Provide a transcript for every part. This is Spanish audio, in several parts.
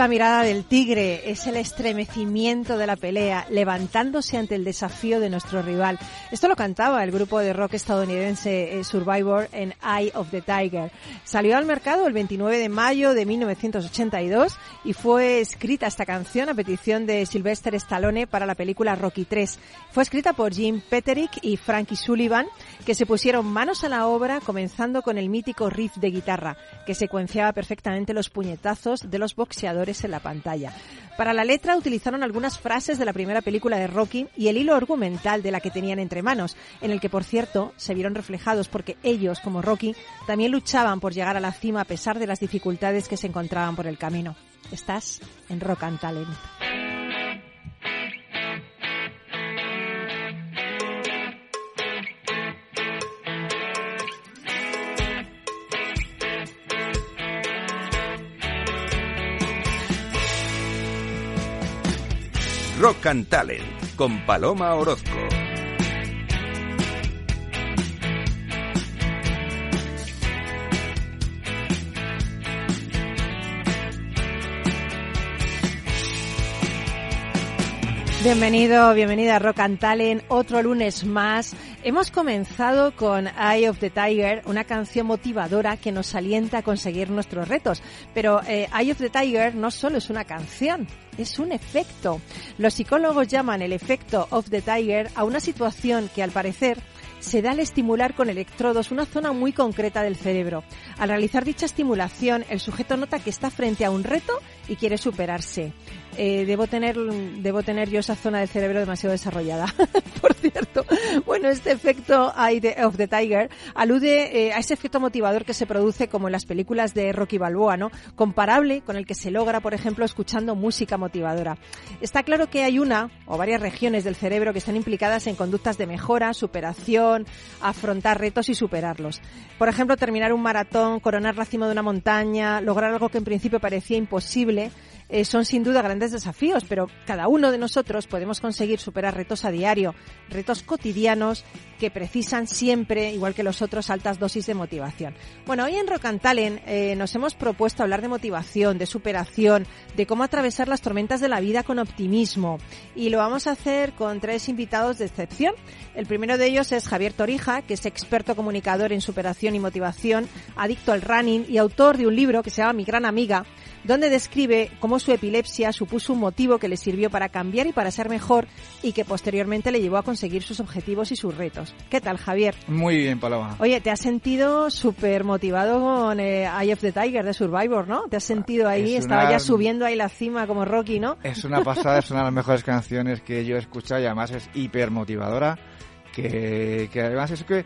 La mirada del tigre, es el estremecimiento de la pelea, levantándose ante el desafío de nuestro rival. Esto lo cantaba el grupo de rock estadounidense eh, Survivor en Eye of the Tiger. Salió al mercado el 29 de mayo de 1982 y fue escrita esta canción a petición de Sylvester Stallone para la película Rocky 3. Fue escrita por Jim Peterick y Frankie Sullivan, que se pusieron manos a la obra comenzando con el mítico riff de guitarra, que secuenciaba perfectamente los puñetazos de los boxeadores en la pantalla. Para la letra utilizaron algunas frases de la primera película de Rocky y el hilo argumental de la que tenían entre manos, en el que por cierto se vieron reflejados porque ellos, como Rocky, también luchaban por llegar a la cima a pesar de las dificultades que se encontraban por el camino. Estás en Rock and Talent. Rock and Talent con Paloma Orozco. Bienvenido, bienvenida a Rock and Talent, otro lunes más. Hemos comenzado con Eye of the Tiger, una canción motivadora que nos alienta a conseguir nuestros retos. Pero eh, Eye of the Tiger no solo es una canción, es un efecto. Los psicólogos llaman el efecto of the Tiger a una situación que al parecer se da al estimular con electrodos una zona muy concreta del cerebro. Al realizar dicha estimulación, el sujeto nota que está frente a un reto y quiere superarse. Eh, debo tener debo tener yo esa zona del cerebro demasiado desarrollada, por cierto. Bueno, este efecto of the Tiger alude eh, a ese efecto motivador que se produce como en las películas de Rocky Balboa, ¿no? Comparable con el que se logra, por ejemplo, escuchando música motivadora. Está claro que hay una o varias regiones del cerebro que están implicadas en conductas de mejora, superación, afrontar retos y superarlos. Por ejemplo, terminar un maratón, coronar la cima de una montaña, lograr algo que en principio parecía imposible, eh, son sin duda grandes desafíos, pero cada uno de nosotros podemos conseguir superar retos a diario, retos cotidianos que precisan siempre, igual que los otros, altas dosis de motivación. Bueno, hoy en Rock eh, nos hemos propuesto hablar de motivación, de superación, de cómo atravesar las tormentas de la vida con optimismo. Y lo vamos a hacer con tres invitados de excepción. El primero de ellos es Javier Torija, que es experto comunicador en superación y motivación, adicto al running y autor de un libro que se llama Mi gran amiga, donde describe cómo su epilepsia supuso un motivo que le sirvió para cambiar y para ser mejor y que posteriormente le llevó a conseguir sus objetivos y sus retos. ¿Qué tal, Javier? Muy bien, Paloma. Oye, te has sentido súper motivado con eh, Eye of the Tiger de Survivor, ¿no? Te has sentido ahí, estaba ya subiendo ahí la cima como Rocky, ¿no? Es una pasada, es una de las mejores canciones que yo he escuchado y además es hiper motivadora. Que, que además es que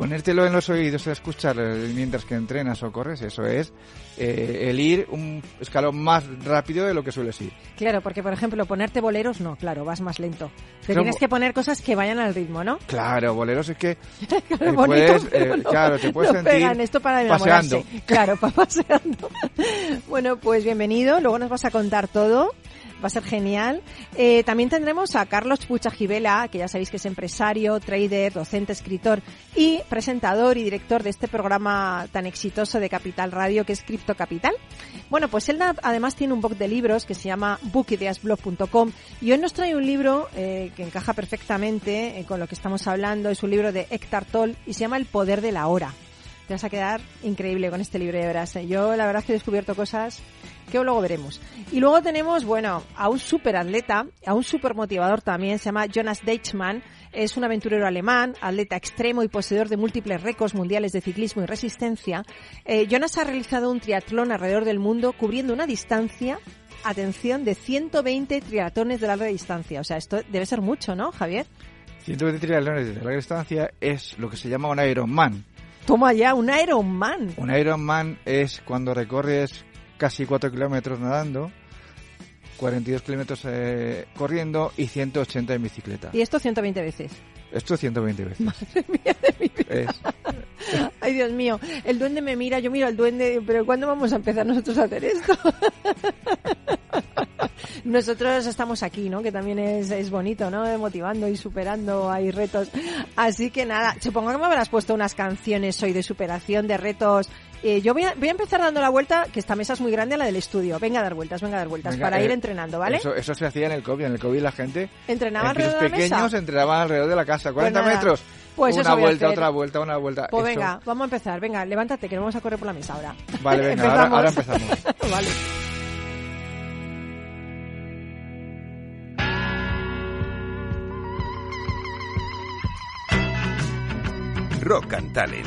ponértelo en los oídos y escuchar mientras que entrenas o corres, eso es eh, el ir un escalón más rápido de lo que sueles ir. Claro, porque por ejemplo, ponerte boleros, no, claro, vas más lento. Te tienes que poner cosas que vayan al ritmo, ¿no? Claro, boleros es que claro, eh, puedes, eh, claro, te puedes sentir pegan, esto para paseando. Claro, para paseando. bueno, pues bienvenido, luego nos vas a contar todo. Va a ser genial. Eh, también tendremos a Carlos Puchajivela, que ya sabéis que es empresario, trader, docente, escritor y presentador y director de este programa tan exitoso de Capital Radio que es Cripto Capital. Bueno, pues él además tiene un blog de libros que se llama bookideasblog.com y hoy nos trae un libro eh, que encaja perfectamente eh, con lo que estamos hablando. Es un libro de Héctor Toll y se llama El poder de la hora. Te vas a quedar increíble con este libro de horas. Yo la verdad es que he descubierto cosas que luego veremos. Y luego tenemos, bueno, a un super atleta, a un super motivador también, se llama Jonas Deichmann, es un aventurero alemán, atleta extremo y poseedor de múltiples récords mundiales de ciclismo y resistencia. Eh, Jonas ha realizado un triatlón alrededor del mundo cubriendo una distancia, atención, de 120 triatlones de larga distancia. O sea, esto debe ser mucho, ¿no, Javier? 120 triatlones de larga distancia es lo que se llama un Ironman. Toma ya, un Ironman. Un Ironman es cuando recorres casi 4 kilómetros nadando, 42 kilómetros eh, corriendo y 180 en bicicleta. ¿Y esto 120 veces? Esto 120 veces. Madre mía de mi vida. Ay, Dios mío. El duende me mira, yo miro al duende, pero ¿cuándo vamos a empezar nosotros a hacer esto? nosotros estamos aquí, ¿no? Que también es, es bonito, ¿no? Motivando y superando, hay retos. Así que nada, supongo que me habrás puesto unas canciones hoy de superación, de retos. Eh, yo voy a, voy a empezar dando la vuelta, que esta mesa es muy grande, a la del estudio. Venga a dar vueltas, venga a dar vueltas, para ir eh, entrenando, ¿vale? Eso, eso, se hacía en el COVID. En el COVID la gente... ¿Entrenaba alrededor de la mesa? pequeños entrenaban alrededor de la casa. 40 pues metros. Pues una vuelta, otra vuelta, una vuelta. Pues venga, vamos a empezar. Venga, levántate, que vamos a correr por la mesa ahora. Vale, venga, ahora, ahora empezamos. vale. Rock and Talent,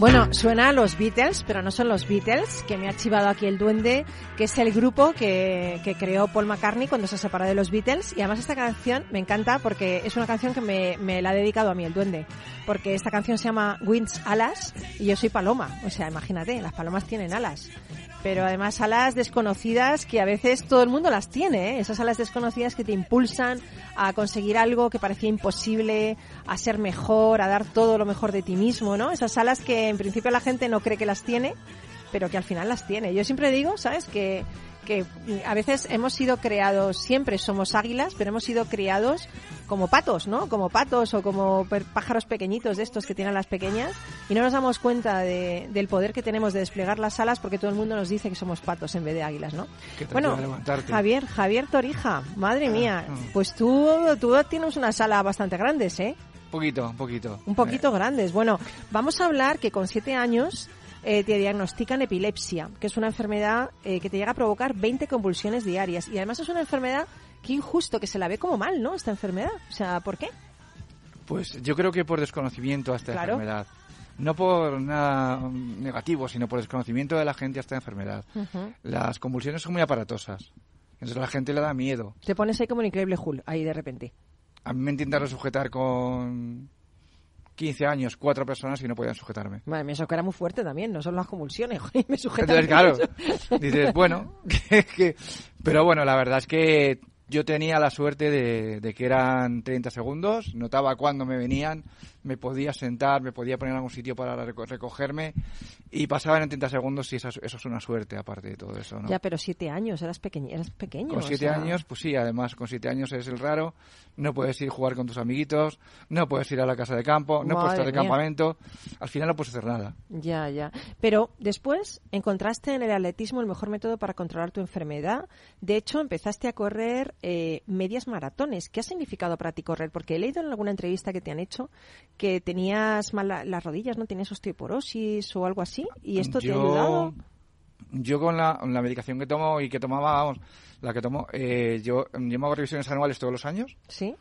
Bueno, suena a los Beatles, pero no son los Beatles, que me ha chivado aquí el duende, que es el grupo que, que creó Paul McCartney cuando se separó de los Beatles. Y además esta canción me encanta porque es una canción que me, me la ha dedicado a mí el duende. Porque esta canción se llama Winds Alas y yo soy paloma. O sea, imagínate, las palomas tienen alas pero además alas desconocidas que a veces todo el mundo las tiene, ¿eh? esas alas desconocidas que te impulsan a conseguir algo que parecía imposible, a ser mejor, a dar todo lo mejor de ti mismo, ¿no? Esas alas que en principio la gente no cree que las tiene, pero que al final las tiene. Yo siempre digo, ¿sabes? Que que a veces hemos sido creados, siempre somos águilas, pero hemos sido criados como patos, ¿no? Como patos o como pájaros pequeñitos de estos que tienen las pequeñas y no nos damos cuenta de, del poder que tenemos de desplegar las alas porque todo el mundo nos dice que somos patos en vez de águilas, ¿no? Bueno, Javier, Javier Torija, madre ah, mía, ah. pues tú, tú tienes unas alas bastante grandes, ¿eh? Un poquito, un poquito. Un poquito eh. grandes. Bueno, vamos a hablar que con siete años eh, te diagnostican epilepsia, que es una enfermedad eh, que te llega a provocar 20 convulsiones diarias. Y además es una enfermedad que injusto, que se la ve como mal, ¿no? Esta enfermedad. O sea, ¿por qué? Pues yo creo que por desconocimiento a esta enfermedad. No por nada negativo, sino por desconocimiento de la gente a esta enfermedad. Las convulsiones son muy aparatosas. Entonces a la gente le da miedo. Te pones ahí como un increíble Hulk, ahí de repente. A mí me intentan sujetar con 15 años, cuatro personas y no podían sujetarme. Madre mía, eso que era muy fuerte también, no son las convulsiones, joder, me sujetan. Entonces, claro, dices, bueno, pero bueno, la verdad es que Yo tenía la suerte de, de que eran 30 segundos, notaba cuándo me venían, me podía sentar, me podía poner en algún sitio para reco- recogerme y pasaban en 30 segundos y eso, es- eso es una suerte aparte de todo eso, ¿no? Ya, pero siete años, eras pequeño. Eras pequeño Con o siete sea, años, pues sí, además con siete años eres el raro, no puedes ir a jugar con tus amiguitos, no puedes ir a la casa de campo, no puedes estar de mía. campamento, al final no puedes hacer nada. Ya, ya. Pero después encontraste en el atletismo el mejor método para controlar tu enfermedad. De hecho, empezaste a correr eh, medias maratones. ¿Qué ha significado para ti correr? Porque he leído en alguna entrevista que te han hecho que tenías mal la- las rodillas, ¿no? Tenías osteoporosis o algo así. ¿Y esto te ha ayudado? Yo con la, la medicación que tomo y que tomaba, vamos, la que tomo, eh, yo, yo me hago revisiones anuales todos los años Sí.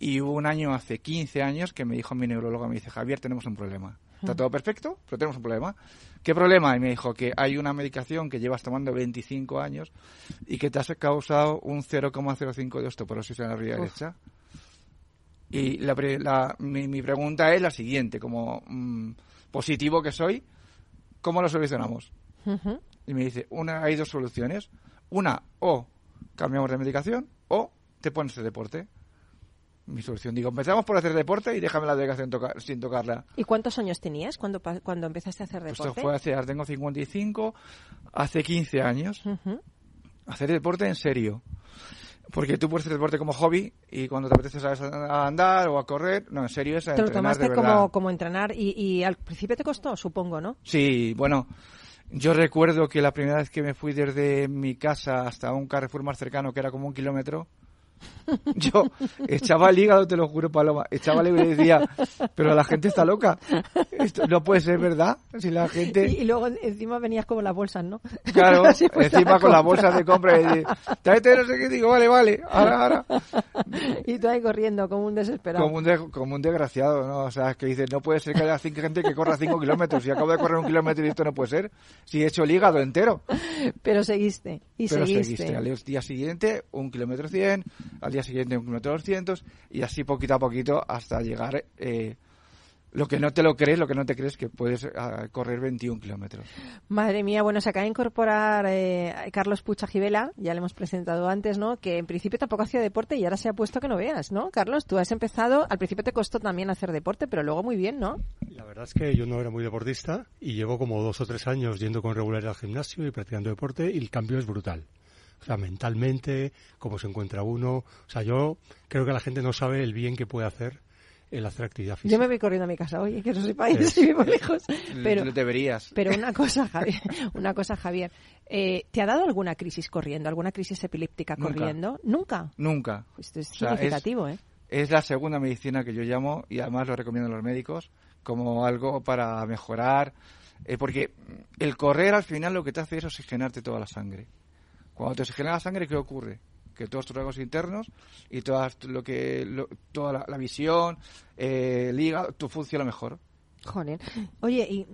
y hubo un año hace 15 años que me dijo mi neurólogo, me dice, Javier, tenemos un problema. Está todo perfecto, pero tenemos un problema. ¿Qué problema? Y me dijo que hay una medicación que llevas tomando 25 años y que te has causado un 0,05 de osteoporosis en la rodilla derecha. Y la, la- mi, mi pregunta es la siguiente, como mm, positivo que soy, ¿cómo lo solucionamos? Y me dice, una, hay dos soluciones. Una, o cambiamos de medicación, o te pones de deporte. Mi solución, digo, empezamos por hacer deporte y déjame la medicación toca- sin tocarla. ¿Y cuántos años tenías cuando, cuando empezaste a hacer Pues deporte? Esto fue hace, ahora tengo 55, hace 15 años. Hacer deporte en serio. Porque tú puedes hacer deporte como hobby y cuando te apetece sabes a andar o a correr, no, en serio es a Te lo de tomaste como, como entrenar y, y al principio te costó, supongo, ¿no? Sí, bueno, yo recuerdo que la primera vez que me fui desde mi casa hasta un Carrefour más cercano, que era como un kilómetro, yo echaba el hígado, te lo juro, Paloma, echaba el hígado y decía, pero la gente está loca. Esto no puede ser verdad. Si la gente... Y, y luego encima venías como las bolsas, ¿no? Claro, pues, encima con las bolsas de compra y de, tráete no sé qué, digo, vale, vale, ahora, ahora. Y tú ahí corriendo como un desesperado. Como un, de- como un desgraciado, ¿no? O sea, que dices, no puede ser que haya cinco gente que corra cinco kilómetros. Si acabo de correr un kilómetro y esto no puede ser. Si he hecho el hígado entero. Pero seguiste, y Pero seguiste. seguiste. Al día siguiente, un kilómetro cien. Al día siguiente, un kilómetro doscientos. Y así poquito a poquito hasta llegar... Eh, lo que no te lo crees, lo que no te crees que puedes ah, correr 21 kilómetros. Madre mía, bueno, se acaba de incorporar eh, Carlos Pucha Gibela, ya le hemos presentado antes, ¿no? Que en principio tampoco hacía deporte y ahora se ha puesto que no veas, ¿no? Carlos, tú has empezado, al principio te costó también hacer deporte, pero luego muy bien, ¿no? La verdad es que yo no era muy deportista y llevo como dos o tres años yendo con regularidad al gimnasio y practicando deporte y el cambio es brutal. O sea, mentalmente, cómo se encuentra uno. O sea, yo creo que la gente no sabe el bien que puede hacer el hacer actividad física. Yo me voy corriendo a mi casa hoy, que no sepáis, Es- si vivo lejos. Pero, Lo deberías. pero una cosa, Javier, una cosa, Javier, eh, ¿te ha dado alguna crisis corriendo, alguna crisis epiléptica Nunca. corriendo? Nunca. Nunca. Esto es O sea, es- significativo, ¿eh? Es la segunda medicina que yo llamo y además lo recomiendan los médicos como algo para mejorar. eh, porque el correr al final lo que te hace es oxigenarte toda la sangre. Cuando te oxigena la sangre, ¿qué ocurre? Que todos tus órganos internos y todas lo que lo- toda la, la visión, eh, el hígado, tú funciona mejor. Joder. Oye, y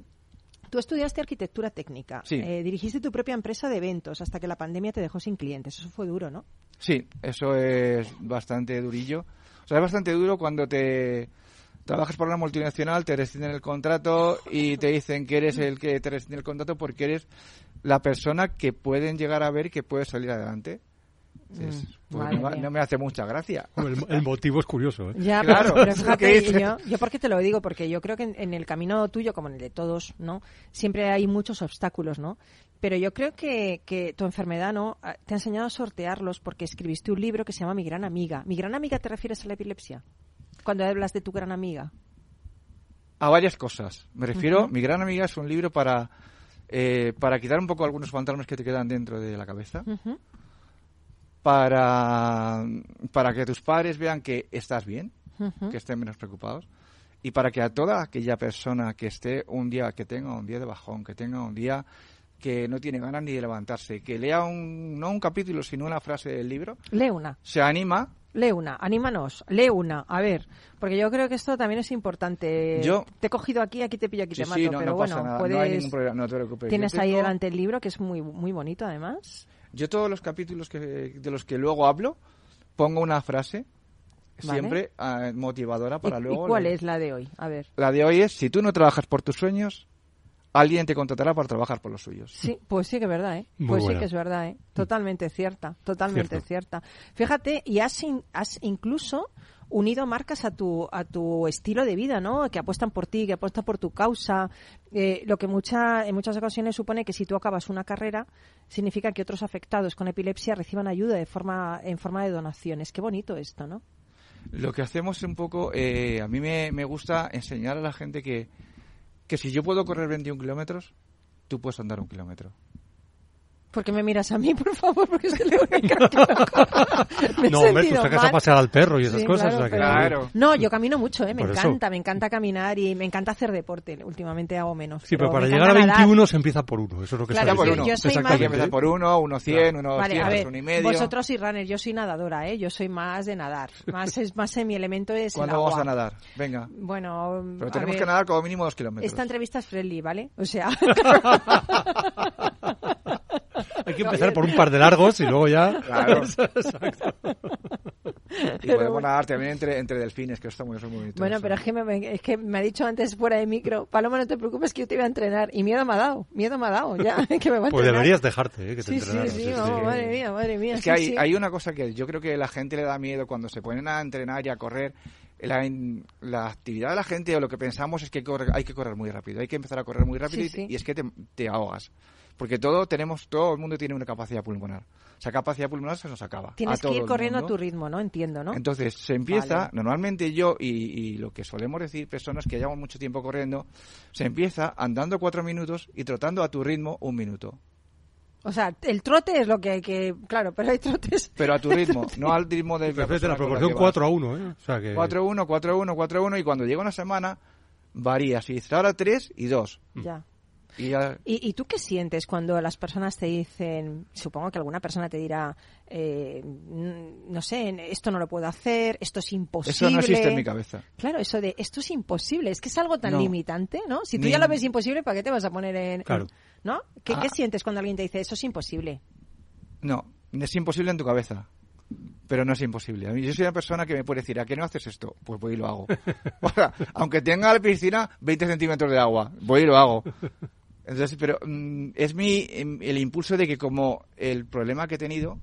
tú estudiaste arquitectura técnica, Sí. eh, dirigiste tu propia empresa de eventos hasta que la pandemia te dejó sin clientes. Eso fue duro, ¿no? Sí, eso es bastante durillo. O sea, es bastante duro cuando te trabajas para una multinacional, te rescinden el contrato y te dicen que eres el que te rescinde el contrato porque eres la persona que pueden llegar a ver que puede salir adelante. Mm, pues no, me- mía. no me hace mucha gracia. El, el motivo es curioso. ¿eh? Ya, Claro, pero, pero fíjate, yo, yo por qué te lo digo, porque yo creo que en, en el camino tuyo, como en el de todos, ¿no? Siempre hay muchos obstáculos, ¿no? Pero yo creo que, que tu enfermedad, ¿no? Ah, Te ha enseñado a sortearlos porque escribiste un libro que se llama Mi Gran Amiga. ¿Mi Gran Amiga te refieres a la epilepsia? Cuando hablas de tu gran amiga. A varias cosas. Me refiero, Ujú. mi gran amiga es un libro para, eh, para quitar un poco algunos fantasmas que te quedan dentro de la cabeza. Para, para que tus padres vean que estás bien, que estén menos preocupados, y para que a toda aquella persona que esté un día, que tenga un día de bajón, que tenga un día que no tiene ganas ni de levantarse, que lea un, no un capítulo, sino una frase del libro, Lee una. se anima. Lee una, anímanos, lee una, a ver, porque yo creo que esto también es importante. Yo- te he cogido aquí, aquí te pillo, aquí Sí, te mato, sí, no, pero no bueno, pasa nada, puedes, no hay ningún problema, no te preocupes. tienes ahí tengo- delante el libro que es muy muy bonito además. Yo todos los capítulos que, de los que luego hablo, pongo una frase Vale. siempre ah, motivadora para ¿Y, luego... y cuál lo- es la de hoy? A ver. La de hoy es, si tú no trabajas por tus sueños, alguien te contratará para trabajar por los suyos. Sí, pues sí que es verdad, ¿eh? Muy pues sí que es verdad, ¿eh? Totalmente cierta, totalmente Cierto. cierta. Fíjate, y has, in- has incluso unido marcas a tu, a tu estilo de vida, ¿no? Que apuestan por ti, que apuestan por tu causa. Eh, lo que en muchas ocasiones supone que si tú acabas una carrera, significa que otros afectados con epilepsia reciban ayuda de forma, en forma de donaciones. Qué bonito esto, ¿no? Lo que hacemos un poco, eh, a mí me, me gusta enseñar a la gente que, que si yo puedo correr 21 kilómetros, tú puedes andar un kilómetro. ¿Por qué me miras a mí, por favor? Porque es que le voy a encargar que. Me he No, hombre, tú sacas a pasear al perro y esas Sí, cosas. claro, o sea que- pero- Claro. No, yo camino mucho, ¿eh? me Por eso. encanta, me encanta caminar y me encanta hacer deporte. Últimamente hago menos. Sí, pero para llegar a encanta nadar. 21 se empieza por uno. Eso es lo que Claro, por diciendo. uno. yo soy más- empezar por uno, uno 100, uno Vale, a 200, ver, uno y medio. vosotros y runner, yo soy nadadora, ¿eh? Yo soy más de nadar. Más es más en mi elemento es el ¿Cuándo vamos agua. a nadar? Venga. Bueno, Pero a tenemos ver, que nadar como mínimo dos kilómetros. Esta entrevista es friendly, ¿vale? O sea, que empezar por un par de largos y luego ya... Claro. Y Pero podemos nadar también entre, entre delfines, que eso está muy, eso es muy bonito. bueno, eso. pero es que, me, es que me ha dicho antes fuera de micro, Paloma, no te preocupes que yo te iba a entrenar. Y miedo me ha dado, miedo me ha dado, ya, que me va a Pues deberías dejarte, ¿eh? Que te Sí, sí, sí, vamos, madre mía, madre mía. Es sí, que hay, sí. hay una cosa que yo creo que la gente le da miedo cuando se ponen a entrenar y a correr. La, actividad de la gente o lo que pensamos es que corre- hay que correr muy rápido. Hay que empezar a correr muy rápido Sí, y, sí. y es que te, te ahogas. Porque todo tenemos, todo el mundo tiene una capacidad pulmonar. Esa capacidad pulmonar se nos acaba. Tienes a todo que ir corriendo a tu ritmo, ¿no? Entiendo, ¿no? Entonces se empieza, Vale. normalmente yo y, y lo que solemos decir personas que llevamos mucho tiempo corriendo, se empieza andando cuatro minutos y trotando a tu ritmo un minuto. O sea, el trote es lo que hay que... Claro, pero hay trotes... Pero a tu ritmo, no al ritmo de Perfecto, la proporción que vas. 4 a 1, ¿eh? O sea que... 4-1, 4-1, 4-1 y cuando llega una semana varía. Si ahora 3 y 2. Ya. Y ya, ¿Y, y tú qué sientes cuando las personas te dicen, supongo que alguna persona te dirá, eh, no sé, esto no lo puedo hacer, esto es imposible? eso no existe en mi cabeza. Claro, eso de esto es imposible, es que es algo tan No. limitante, ¿no? Si tú Ni- ya lo ves imposible, ¿para qué te vas a poner en...? Claro. ¿No? ¿Qué, Ah. qué sientes cuando alguien te dice, eso es imposible? No, es imposible en tu cabeza. Pero no es imposible. A mí- Yo soy una persona que me puede decir, ¿a qué no haces esto? Pues voy y lo hago. O sea, aunque tenga la piscina 20 centímetros de agua, voy y lo hago. Entonces, pero mm, es mi em, el impulso de que como el problema que he tenido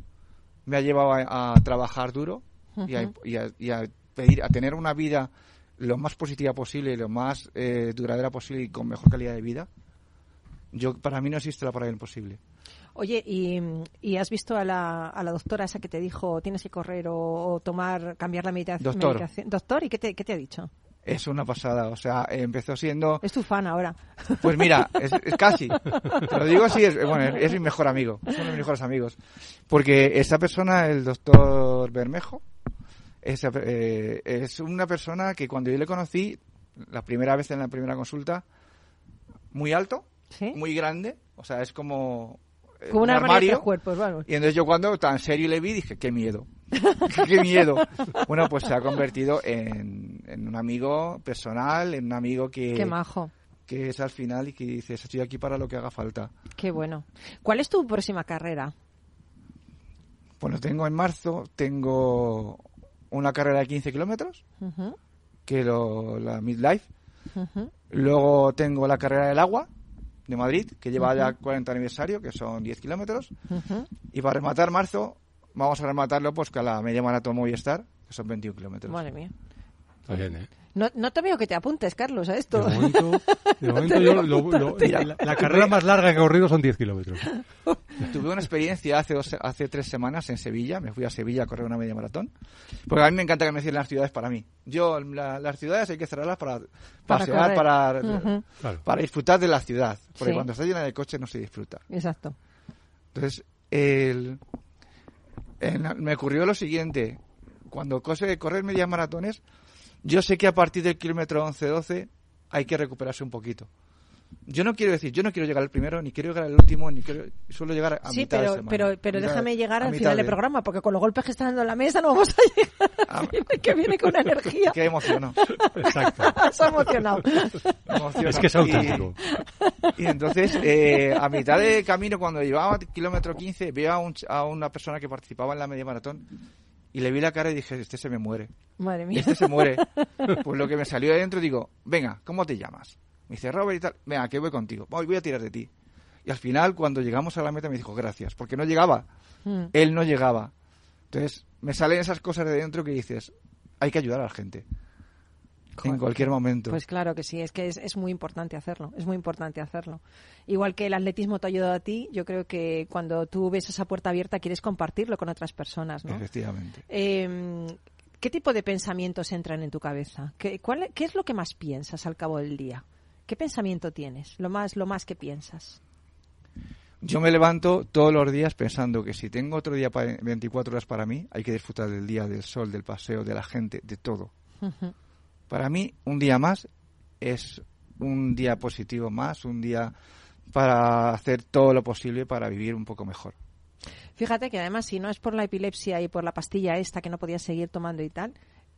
me ha llevado a, a trabajar duro y, a, Ujú. y a- y a pedir a tener una vida lo más positiva posible, lo más eh, duradera posible y con mejor calidad de vida. Yo para mí no existe la palabra imposible. Oye, ¿y, y has visto a la, a la doctora esa que te dijo, tienes que correr o, o tomar, cambiar la medita- Doctor. medicación? Doctor, ¿y qué te, qué te ha dicho? Es una pasada, o sea, empezó siendo Es tu fan ahora. Pues mira, es, es casi. Te lo digo así, es, bueno, es mi mejor amigo. Es uno de mis mejores amigos. Porque esta persona, el doctor Bermejo, es, eh, es una persona que cuando yo le conocí, la primera vez en la primera consulta, muy alto, ¿Sí? muy grande, o sea, es como, eh, Como un armario de cuerpos, vamos. Y entonces yo cuando tan serio le vi dije, qué miedo, qué miedo. Bueno, pues se ha convertido en, en un amigo personal, en un amigo que Qué majo. que es al final y que dices, estoy aquí para lo que haga falta. Qué bueno. ¿Cuál es tu próxima carrera? Bueno, tengo en marzo, tengo una carrera de 15 kilómetros, que lo, la Midlife. Luego tengo la carrera del agua de Madrid, que lleva ya 40 aniversario, que son 10 kilómetros. Y para rematar marzo, vamos a rematarlo pues con la media maratón Movistar, que son 21 kilómetros. Madre mía. Está bien, ¿eh? No, no te veo que te apuntes, Carlos, a De esto. momento, de momento yo, lo- lo- la, la carrera más larga que he corrido son 10 kilómetros. Tuve una experiencia hace, dos, hace tres semanas en Sevilla. Me fui a Sevilla a correr una media maratón. Porque a mí me encanta que me cierren las ciudades para mí. Yo, la- las ciudades hay que cerrarlas para Para pasear, correr. para, disfrutar de la ciudad. Porque Sí. cuando está llena de coches no se disfruta. Exacto. Entonces, el, en- me ocurrió lo siguiente. Cuando cose, correr medias maratones, yo sé que a partir del kilómetro 11-12 hay que recuperarse un poquito. Yo no quiero decir, yo no quiero llegar al primero, ni quiero llegar al último, ni quiero, suelo llegar a sí, mitad de pero, semana. pero, pero Mitad- déjame llegar al final del de- programa, porque con los golpes que está dando en la mesa no vamos a llegar. Ah, que viene con energía. Qué emociono. Exacto. Se ha emocionado. Es que es Y- auténtico. Y, entonces, eh, a mitad de camino, cuando llevaba kilómetro 15, veo a, un a una persona que participaba en la media maratón y le vi la cara y dije, este se me muere. Madre mía. Este se muere. Pues lo que me salió de dentro, digo, venga, ¿cómo te llamas? Me dice, Robert y tal, venga, que voy contigo, voy, voy a tirar de ti. Y al final, cuando llegamos a la meta, me dijo, gracias, porque no llegaba. Mm. Él no llegaba. Entonces, me salen esas cosas de dentro que dices, hay que ayudar a la gente. En cualquier momento. Pues claro que sí, es que es, es, muy importante hacerlo, es muy importante hacerlo. Igual que el atletismo te ha ayudado a ti, yo creo que cuando tú ves esa puerta abierta quieres compartirlo con otras personas, ¿no? Efectivamente. Eh, ¿Qué tipo de pensamientos entran en tu cabeza? ¿Qué, cuál, ¿Qué es lo que más piensas al cabo del día? ¿Qué pensamiento tienes? Lo más, lo más que piensas. Yo me levanto todos los días pensando que si tengo otro día para 24 horas para mí, hay que disfrutar del día, del sol, del paseo, de la gente, de todo. Uh -huh. Para mí, un día más es un día positivo más, un día para hacer todo lo posible para vivir un poco mejor. Fíjate que además, si no es por la epilepsia y por la pastilla esta que no podías seguir tomando y tal,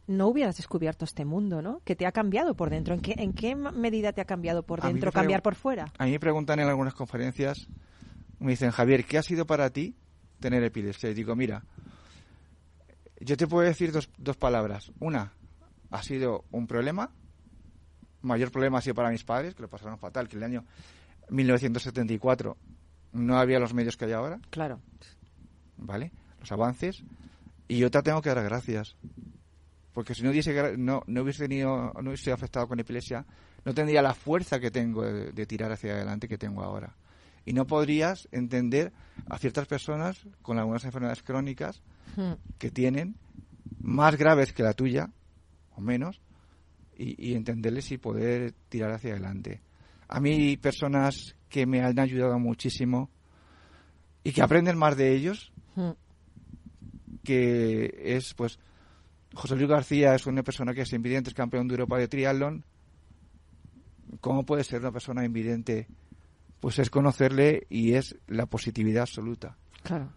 no hubieras descubierto este mundo, ¿no? Que te ha cambiado por dentro. ¿En qué, en qué medida te ha cambiado por dentro, cambiar por fuera? A mí me preguntan en algunas conferencias, me dicen, Javier, ¿qué ha sido para ti tener epilepsia? Y digo, mira, yo te puedo decir dos, dos palabras. Una, ha sido un problema. Mayor problema ha sido para mis padres, que lo pasaron fatal, que el año 1974 no había los medios que hay ahora. Claro. ¿Vale? Los avances. Y otra tengo que dar gracias. Porque si no hubiese, no, no hubiese tenido, no hubiese afectado con epilepsia, no tendría la fuerza que tengo de, de tirar hacia adelante que tengo ahora. Y no podrías entender a ciertas personas con algunas enfermedades crónicas Hmm. que tienen más graves que la tuya, o menos, y, y, entenderles y poder tirar hacia adelante. A mí, personas que me han ayudado muchísimo y que aprenden más de ellos, Hmm. que es, pues, José Luis García es una persona que es invidente, es campeón de Europa de triatlón. ¿Cómo puede ser una persona invidente? Pues es conocerle y es la positividad absoluta. Claro.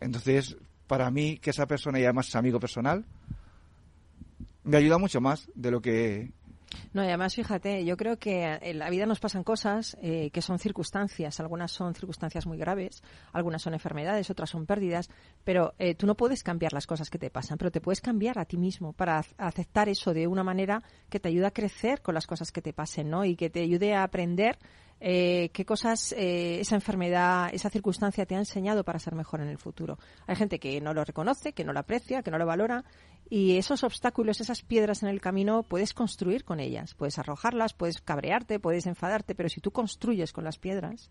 Entonces, para mí, que esa persona, y además es amigo personal, me ayuda mucho más de lo que no, y además, fíjate, yo creo que en la vida nos pasan cosas eh, que son circunstancias. Algunas son circunstancias muy graves, algunas son enfermedades, otras son pérdidas, pero eh, tú no puedes cambiar las cosas que te pasan, pero te puedes cambiar a ti mismo para aceptar eso de una manera que te ayude a crecer con las cosas que te pasen, ¿no? Y que te ayude a aprender eh, qué cosas eh, esa enfermedad, esa circunstancia te ha enseñado para ser mejor en el futuro. Hay gente que no lo reconoce, que no lo aprecia, que no lo valora y esos obstáculos, esas piedras en el camino, puedes construir con ellas. Puedes arrojarlas, puedes cabrearte, puedes enfadarte, pero si tú construyes con las piedras,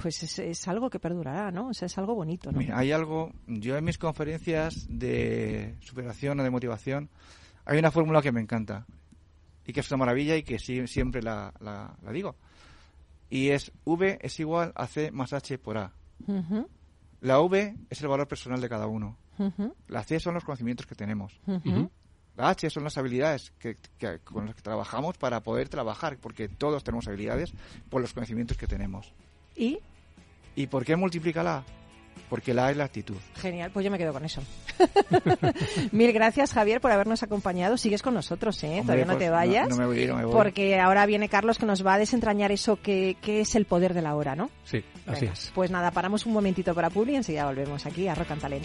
pues es, es algo que perdurará, ¿no? O sea, es algo bonito, ¿no? Mira, hay algo, yo en mis conferencias de superación o de motivación, hay una fórmula que me encanta y que es una maravilla y que sí, siempre la, la, la digo. Y es V es igual a C más H por A. Uh -huh. La V es el valor personal de cada uno. Uh -huh. La C son los conocimientos que tenemos. Uh -huh. La H son las habilidades que, que, con las que trabajamos para poder trabajar, porque todos tenemos habilidades por los conocimientos que tenemos. ¿Y? ¿Y por qué multiplica la A? Porque la A es la actitud. Genial, pues yo me quedo con eso. Mil gracias, Javier, por habernos acompañado. Sigues con nosotros, ¿eh? Hombre, Todavía no pues, te vayas. No, no, me voy, no me voy. Porque ahora viene Carlos que nos va a desentrañar eso que, que es el poder de la hora, ¿no? Sí, así Venga, es. Pues nada, paramos un momentito para Publi y enseguida volvemos aquí a Rock and Talent.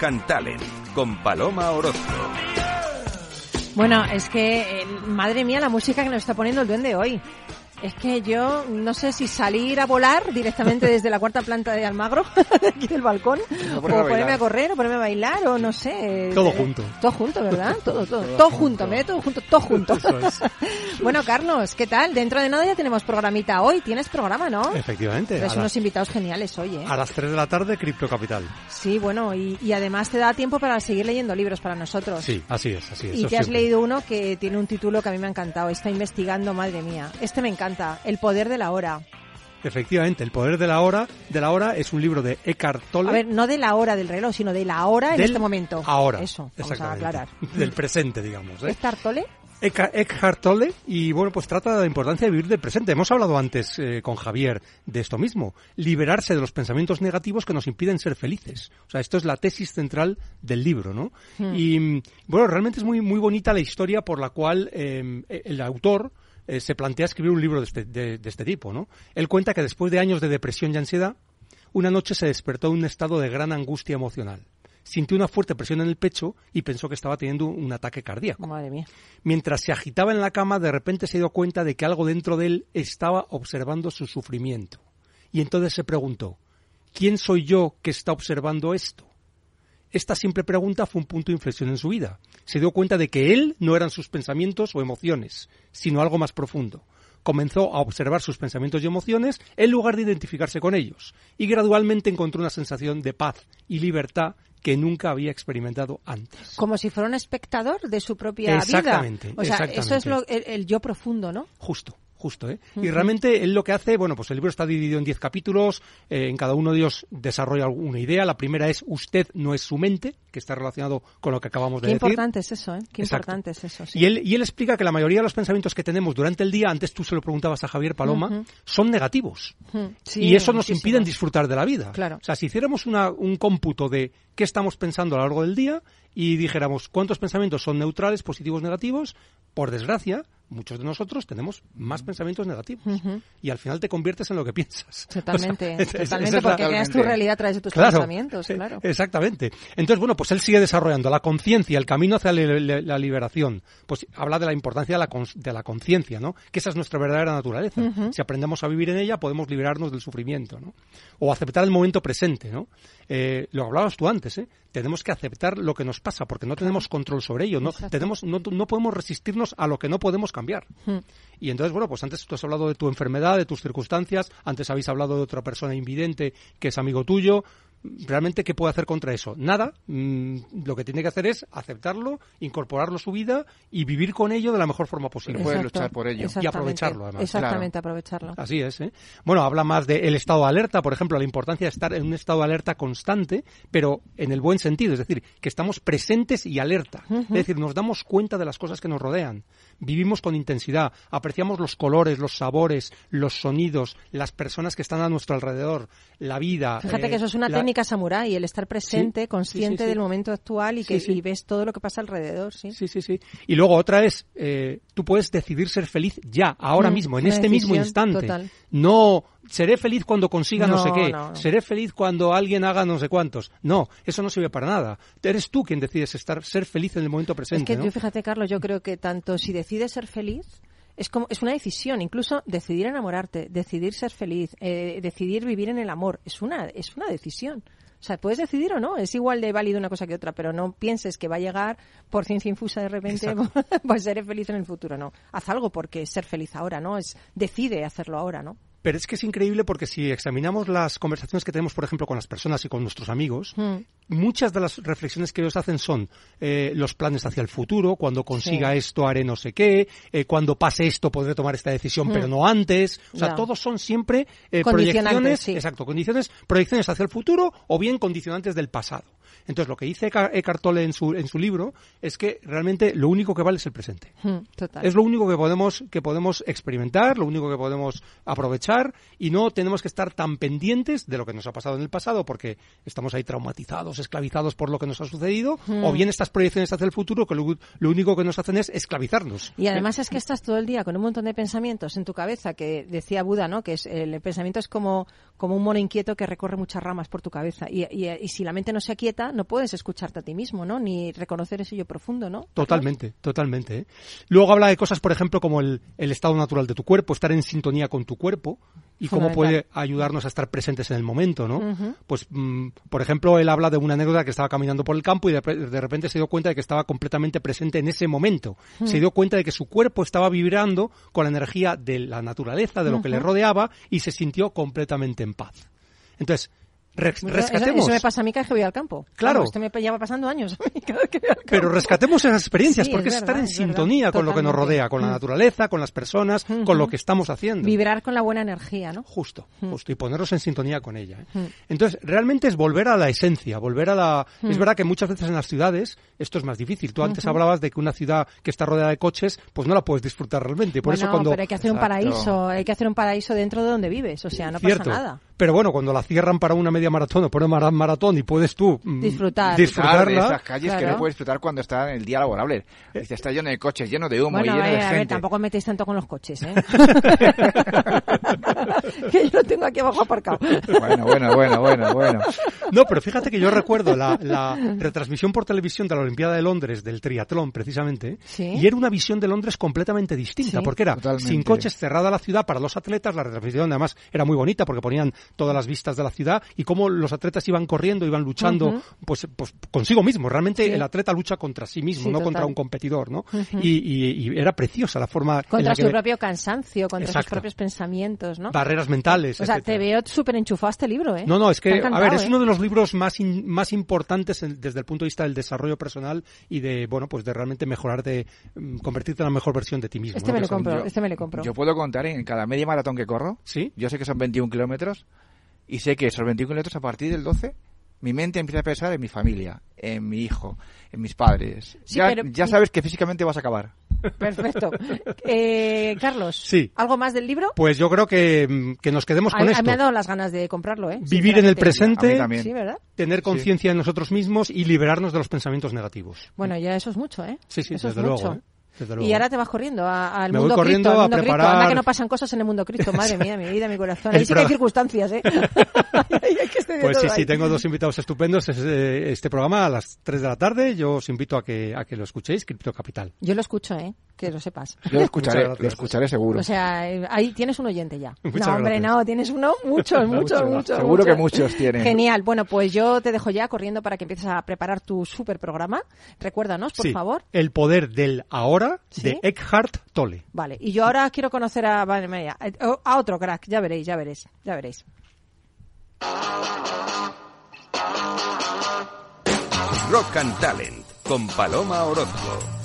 Talent con Paloma Orozco. Bueno, es que, eh, madre mía, la música que nos está poniendo el duende hoy. Es que yo no sé si salir a volar directamente desde la cuarta planta de Almagro, aquí del balcón, o ponerme a correr, o ponerme a bailar, o no sé. Todo junto. Todo junto, ¿verdad? Todo, todo. Todo, junto, me todo junto, todo junto. bueno, Carlos, ¿qué tal? Dentro de nada ya tenemos programita hoy. Tienes programa, ¿no? Efectivamente. Tienes unos invitados geniales hoy, ¿eh? A las 3 de la tarde, Cripto Capital. Sí, bueno, y, y, además te da tiempo para seguir leyendo libros para nosotros. Sí, así es, así es. Y te has leído uno que tiene un título que a mí me ha encantado. Está investigando, madre mía. Este me encanta. El poder de la hora. Efectivamente, El poder de la hora de la hora es un libro de Eckhart Tolle. A ver, no de la hora del reloj, sino de la hora en este momento. Ahora. Eso, vamos a aclarar. Del presente, digamos. ¿eh? ¿Eckhart Tolle? Eckhart Tolle y bueno pues trata de la importancia de vivir del presente. Hemos hablado antes eh, con Javier de esto mismo, liberarse de los pensamientos negativos que nos impiden ser felices. O sea, esto es la tesis central del libro, ¿no? Hmm. Y bueno, realmente es muy muy bonita la historia por la cual eh, el autor eh, se plantea escribir un libro de este, de, de este tipo, ¿no? Él cuenta que después de años de depresión y ansiedad, una noche se despertó en un estado de gran angustia emocional sintió una fuerte presión en el pecho y pensó que estaba teniendo un ataque cardíaco. Madre mía. Mientras se agitaba en la cama, de repente se dio cuenta de que algo dentro de él estaba observando su sufrimiento. Y entonces se preguntó, ¿quién soy yo que está observando esto? Esta simple pregunta fue un punto de inflexión en su vida. Se dio cuenta de que él no eran sus pensamientos o emociones, sino algo más profundo comenzó a observar sus pensamientos y emociones en lugar de identificarse con ellos, y gradualmente encontró una sensación de paz y libertad que nunca había experimentado antes. Como si fuera un espectador de su propia exactamente, vida. O sea, exactamente. eso es lo, el, el, yo profundo, ¿no? Justo. Justo, ¿eh? Y realmente él lo que hace, bueno, pues el libro está dividido en 10 capítulos, eh, en cada uno de ellos desarrolla una idea. La primera es Usted no es su mente, que está relacionado con lo que acabamos de Qué decir. importante es eso, ¿eh? Qué Exacto. importante es eso. sí. Y él, y él explica que la mayoría de los pensamientos que tenemos durante el día, antes tú se lo preguntabas a Javier Paloma, son negativos. Sí, y eso nos muchísimo. impide disfrutar de la vida. Claro. O sea, si hiciéramos una- un cómputo de qué estamos pensando a lo largo del día y dijéramos cuántos pensamientos son neutrales, positivos, negativos, por desgracia, muchos de nosotros tenemos más pensamientos negativos. Y al final te conviertes en lo que piensas. Totalmente, O sea, es- es- totalmente, es porque creas tu realidad a través de tus Claro, pensamientos, eh, claro. Exactamente. Entonces, bueno, pues él sigue desarrollando la conciencia, el camino hacia la, la- la liberación. Pues habla de la importancia de la, cons- de la conciencia, ¿no? Que esa es nuestra verdadera naturaleza. Si aprendemos a vivir en ella, podemos liberarnos del sufrimiento, ¿no? O aceptar el momento presente, ¿no? Eh, lo hablabas tú antes, ¿eh? Tenemos que aceptar lo que nos pasa porque no tenemos control sobre ello, ¿no? Exacto. Tenemos, no, no podemos resistirnos a lo que no podemos cambiar. Y entonces, bueno, pues antes tú has hablado de tu enfermedad, de tus circunstancias, antes habéis hablado de otra persona invidente que es amigo tuyo. ¿Realmente qué puede hacer contra eso? Nada. Mm, lo que tiene que hacer es aceptarlo, incorporarlo a su vida y vivir con ello de la mejor forma posible. puedes luchar por ello. exactamente. aprovecharlo, además. Exactamente, aprovecharlo. Así es, ¿eh? Bueno, habla más del estado de alerta, por ejemplo, la importancia de estar en un estado de alerta constante, pero en el buen sentido, es decir, que estamos presentes y alerta. Es decir, nos damos cuenta de las cosas que nos rodean. Vivimos con intensidad, apreciamos los colores, los sabores, los sonidos, las personas que están a nuestro alrededor, la vida. Fíjate eh, que eso es una la- técnica samurái, el estar presente, Sí, consciente sí, sí, sí. del momento actual y que y ves todo lo que pasa alrededor, sí. Sí, sí, sí. Y luego otra es, eh, tú puedes decidir ser feliz ya, ahora Mm, mismo, en este mismo instante. total. No, seré feliz cuando consiga no, No, sé qué, no, seré feliz cuando alguien haga no sé cuántos. No, eso no sirve para nada. Eres tú quien decides estar, ser feliz en el momento Es presente. que ¿no? yo, fíjate, Carlos, yo creo que tanto si decides ser feliz, es como es una decisión, incluso decidir enamorarte, decidir ser feliz, eh, decidir vivir en el amor, es una es una decisión. O sea, puedes decidir o no, es igual de válido una cosa que otra, pero no pienses que va a llegar por ciencia infusa de repente, pues seré feliz en el futuro, no. Haz algo porque ser feliz ahora, ¿no? Es decide hacerlo ahora, ¿no? Pero es que es increíble porque si examinamos las conversaciones que tenemos, por ejemplo, con las personas y con nuestros amigos, Mm. muchas de las reflexiones que ellos hacen son eh, los planes hacia el futuro, cuando consiga Sí. esto haré no sé qué, eh, cuando pase esto podré tomar esta decisión, pero no antes. O sea, todos son siempre eh, proyecciones, sí. exacto, condiciones, proyecciones hacia el futuro o bien condicionantes del pasado. Entonces, lo que dice Eckhart Tolle en su, en su libro es que realmente lo único que vale es el presente. Mm, Total. Es lo único que podemos, que podemos experimentar, lo único que podemos aprovechar y no tenemos que estar tan pendientes de lo que nos ha pasado en el pasado porque estamos ahí traumatizados, esclavizados por lo que nos ha sucedido Hmm. o bien estas proyecciones hacia el futuro que lo, lo único que nos hacen es esclavizarnos. Y además es que estás todo el día con un montón de pensamientos en tu cabeza, que decía Buda, ¿no? Que es, el pensamiento es como, como un mono inquieto que recorre muchas ramas por tu cabeza. Y, y- y si la mente no se aquieta, no puedes escucharte a ti mismo, ¿no? Ni reconocer ese yo profundo, ¿no? Totalmente, totalmente. ¿eh? Luego habla de cosas, por ejemplo, como el, el estado natural de tu cuerpo, estar en sintonía con tu cuerpo y cómo puede ayudarnos a estar presentes en el momento, ¿no? Pues, mm, por ejemplo, él habla de una anécdota que estaba caminando por el campo y de, de repente se dio cuenta de que estaba completamente presente en ese momento. Se dio cuenta de que su cuerpo estaba vibrando con la energía de la naturaleza, de lo que le rodeaba y se sintió completamente en paz. Entonces, res- Eso- rescatemos. Eso, me pasa a mí cada vez que voy al campo. Claro. Esto me lleva pasando años a mí cada vez que voy al campo. Pero rescatemos esas experiencias Sí, porque es es, estar en es verdad. sintonía con lo que nos rodea, con la naturaleza, con las personas, con lo que estamos haciendo. Vibrar con la buena energía, ¿no? Justo, justo, y ponernos en sintonía con ella. ¿eh? Entonces, realmente es volver a la esencia, volver a la... Es verdad que muchas veces en las ciudades esto es más difícil. Tú antes hablabas de que una ciudad que está rodeada de coches, pues no la puedes disfrutar realmente. Por Bueno, eso cuando... pero hay que hacer un paraíso, hay que hacer un paraíso dentro de donde vives, o sea, no Cierto. pasa nada. Pero bueno, cuando la cierran para una media maratón o para una mara- maratón y puedes tú mm, Disfrutar. Disfrutar de esas calles que no puedes disfrutar cuando está en el día laborable. Dice, está lleno de coches, lleno de humo, Bueno, a lleno ver, de a ver, gente. tampoco metéis tanto con los coches, ¿eh? que yo lo tengo aquí abajo aparcado. Bueno, bueno, bueno, bueno, bueno. No, pero fíjate que yo recuerdo la, la retransmisión por televisión de la Olimpiada de Londres, del triatlón precisamente, Sí. y era una visión de Londres completamente distinta, Sí. porque era Totalmente. sin coches, cerrada la ciudad para los atletas, la retransmisión además era muy bonita porque ponían todas las vistas de la ciudad y cómo los atletas iban corriendo, iban luchando pues, pues consigo mismo. Realmente Sí. el atleta lucha contra sí mismo, Sí, no total. contra un competidor, ¿no? y, y- y era preciosa la forma en Contra la su que... propio cansancio, contra Exacto. sus propios pensamientos, ¿no? barreras mentales. O sea, etcétera. te veo súper enchufado a este libro, ¿eh? No, no, es que, a ver, es ¿eh? uno de los libros más, in- más importantes en- desde el punto de vista del desarrollo personal y de, bueno, pues de realmente mejorar, de mm, convertirte en la mejor versión de ti mismo. Este ¿no? me lo compro, yo- este me lo compro. Yo puedo contar en cada media maratón que corro. ¿Sí? Yo sé que son 21 kilómetros y sé que esos 21 kilómetros a partir del 12 mi mente empieza a pensar en mi familia, en mi hijo, en mis padres. Sí, ya, pero- ya sabes que físicamente vas a acabar. Perfecto. Eh, Carlos, Sí. ¿algo más del libro? Pues yo creo que, mm, que nos quedemos A- con a- esto. me ha dado las ganas de comprarlo, ¿eh? Vivir en el presente, mí también. Sí, ¿verdad? tener conciencia en nosotros mismos y liberarnos de los pensamientos negativos. Bueno, ya eso es mucho, ¿eh? Sí, sí, eso desde es luego. mucho. ¿eh? Y ahora te vas corriendo a- al Me voy mundo corriendo cripto, al a mundo cripto. preparar- Anda que no pasan cosas en el mundo cripto, madre mía, mi vida, mi corazón. Ahí sí que hay circunstancias, ¿eh? Pues sí, sí, tengo dos invitados estupendos. Es, eh, este programa a las 3 de la tarde. Yo os invito a que, a que lo escuchéis, Cripto Capital. Yo lo escucho, ¿eh? Que lo sepas. Yo lo escucharé, lo escucharé seguro. O sea, eh, ahí tienes un oyente ya. Muchas no, hombre, gracias. no, tienes uno, muchos, muchos, muchos. Seguro que muchos. muchos tienen. Genial. Bueno, pues yo te dejo ya corriendo para que empieces a preparar tu super programa. Recuérdanos, por Sí, favor. El poder del ahora Sí. de Eckhart Tolle. Vale, y yo ahora quiero conocer a, María, a, a otro crack, ya veréis, ya veréis, ya veréis. Rock and Talent con Paloma Orozco.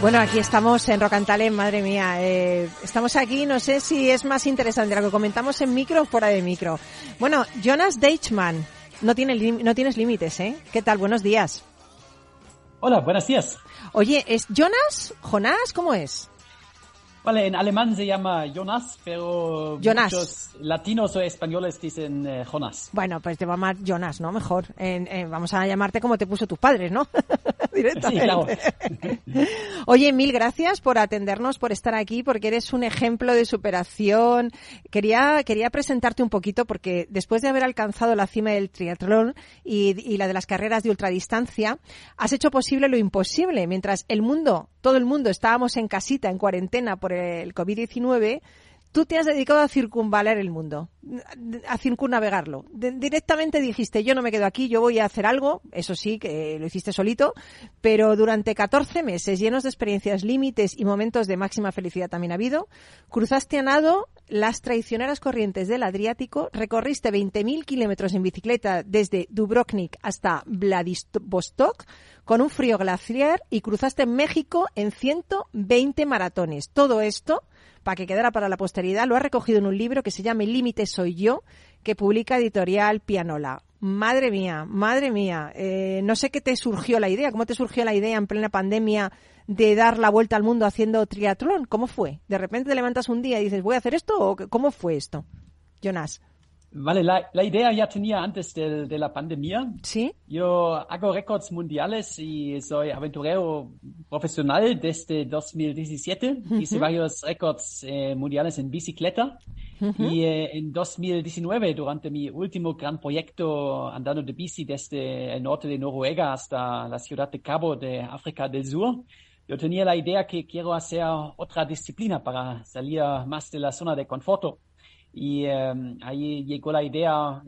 Bueno, aquí estamos en Talent, madre mía. eh, estamos aquí, no sé si es más interesante lo que comentamos en micro o fuera de micro. Bueno, Jonas Deichmann, no, tiene no tienes límites, ¿eh? ¿Qué tal? Buenos días. Hola, buenos días. Oye, ¿es Jonas? ¿Jonás? ¿Cómo es? Vale, en alemán se llama Jonas, pero Jonas. muchos latinos o españoles dicen eh, Jonas. Bueno, pues te va a llamar Jonas, ¿no? Mejor. En- en- vamos a llamarte como te puso tus padres, ¿no? Directamente. Sí, claro. Oye, mil gracias por atendernos, por estar aquí, porque eres un ejemplo de superación. Quería, quería presentarte un poquito porque después de haber alcanzado la cima del triatlón y, y la de las carreras de ultradistancia, has hecho posible lo imposible. Mientras el mundo, todo el mundo estábamos en casita, en cuarentena por el COVID-19, Tú te has dedicado a circunvalar el mundo, a circunnavegarlo. Directamente dijiste, yo no me quedo aquí, yo voy a hacer algo, eso sí, que lo hiciste solito, pero durante 14 meses llenos de experiencias límites y momentos de máxima felicidad también ha habido, cruzaste a nado las traicioneras corrientes del Adriático, recorriste 20.000 kilómetros en bicicleta desde Dubrovnik hasta Vladivostok con un frío glaciar y cruzaste México en 120 maratones. Todo esto para que quedara para la posteridad, lo ha recogido en un libro que se llama El límite soy yo, que publica editorial Pianola. Madre mía, madre mía, eh, no sé qué te surgió la idea, cómo te surgió la idea en plena pandemia de dar la vuelta al mundo haciendo triatlón, ¿cómo fue? De repente te levantas un día y dices, voy a hacer esto, o ¿cómo fue esto? Jonas, Vale, la, la idea ya tenía antes del- de, la pandemia. ¿sí? Yo hago récords mundiales y soy aventurero profesional desde 2017. Hice varios récords eh, mundiales en bicicleta. Y eh, en 2019, durante mi último gran proyecto andando de bici desde el norte de Noruega hasta la ciudad de Cabo de África del Sur, yo tenía la idea que quiero hacer otra disciplina para salir más de la zona de conforto. Y eh, ahí llegó la idea,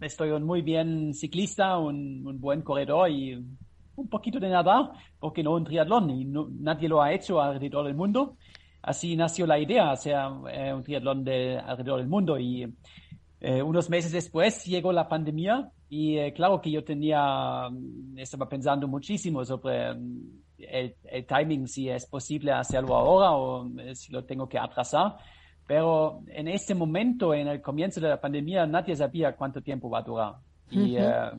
estoy un muy bien ciclista, un, un buen corredor y un poquito de nadar, porque no un triatlón? Y no- nadie lo ha hecho alrededor del mundo. Así nació la idea, hacer eh, un triatlón de, alrededor del mundo. Y eh, unos meses después llegó la pandemia y eh, claro que yo tenía, estaba pensando muchísimo sobre mm, el, el timing, si es posible hacerlo ahora o eh, si lo tengo que atrasar. Pero en este momento, en el comienzo de la pandemia, nadie sabía cuánto tiempo va a durar. Y Ujú. eh,